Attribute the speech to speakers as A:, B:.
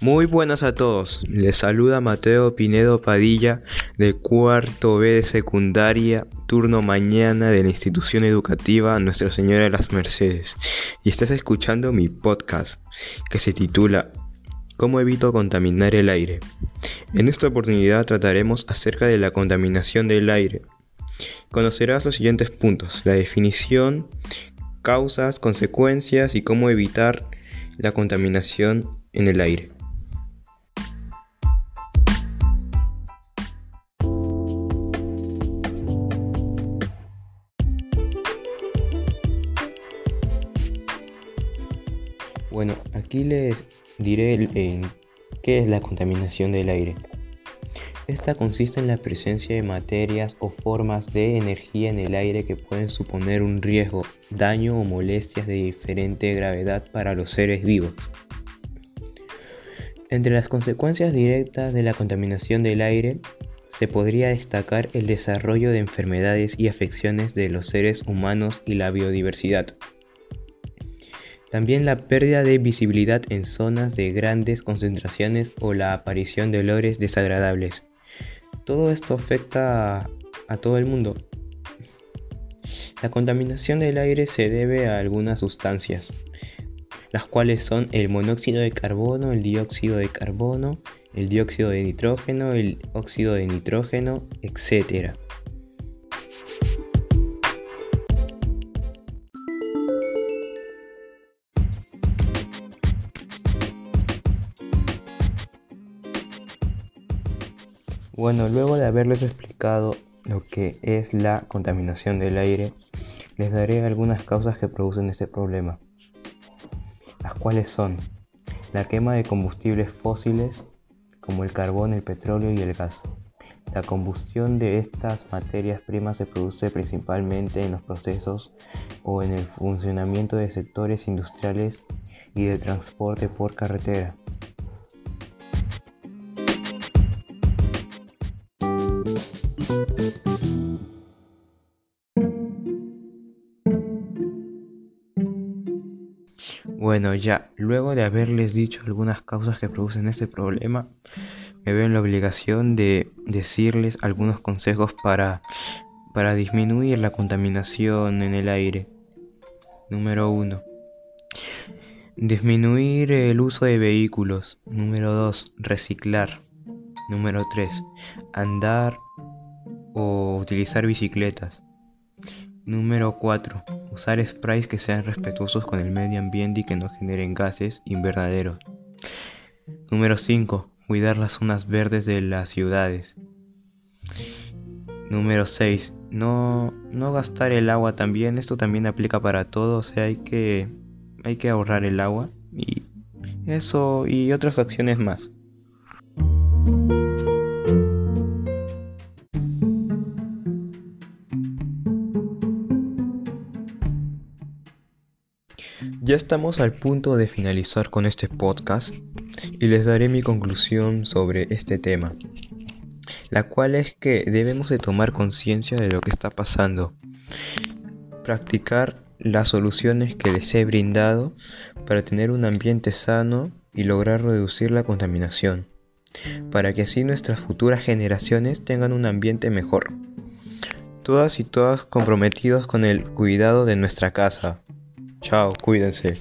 A: Muy buenas a todos, les saluda Mateo Pinedo Padilla de cuarto B de secundaria, turno mañana de la institución educativa Nuestra Señora de las Mercedes y estás escuchando mi podcast que se titula ¿Cómo evito contaminar el aire? En esta oportunidad trataremos acerca de la contaminación del aire. Conocerás los siguientes puntos, la definición, causas, consecuencias y cómo evitar la contaminación en el aire. Bueno, aquí les diré qué es la contaminación del aire. Esta consiste en la presencia de materias o formas de energía en el aire que pueden suponer un riesgo, daño o molestias de diferente gravedad para los seres vivos. Entre las consecuencias directas de la contaminación del aire se podría destacar el desarrollo de enfermedades y afecciones de los seres humanos y la biodiversidad. También la pérdida de visibilidad en zonas de grandes concentraciones o la aparición de olores desagradables. Todo esto afecta a, todo el mundo. La contaminación del aire se debe a algunas sustancias, las cuales son el monóxido de carbono, el dióxido de carbono, el dióxido de nitrógeno, el óxido de nitrógeno, etc. Bueno, luego de haberles explicado lo que es la contaminación del aire, les daré algunas causas que producen este problema, las cuales son la quema de combustibles fósiles como el carbón, el petróleo y el gas. La combustión de estas materias primas se produce principalmente en los procesos o en el funcionamiento de sectores industriales y de transporte por carretera. Bueno, ya, luego de haberles dicho algunas causas que producen este problema, me veo en la obligación de decirles algunos consejos para, para disminuir la contaminación en el aire. Número 1. Disminuir el uso de vehículos. Número 2. Reciclar. Número 3. Andar o utilizar bicicletas. Número 4. Usar sprays que sean respetuosos con el medio ambiente y que no generen gases invernaderos. Número 5. Cuidar las zonas verdes de las ciudades. Número 6. No, no gastar el agua también. Esto también aplica para todo. O sea, hay que, hay que ahorrar el agua. Y eso y otras acciones más. Ya estamos al punto de finalizar con este podcast y les daré mi conclusión sobre este tema, la cual es que debemos de tomar conciencia de lo que está pasando, practicar las soluciones que les he brindado para tener un ambiente sano y lograr reducir la contaminación, para que así nuestras futuras generaciones tengan un ambiente mejor. Todas y todas comprometidos con el cuidado de nuestra casa, Chao, cuídense.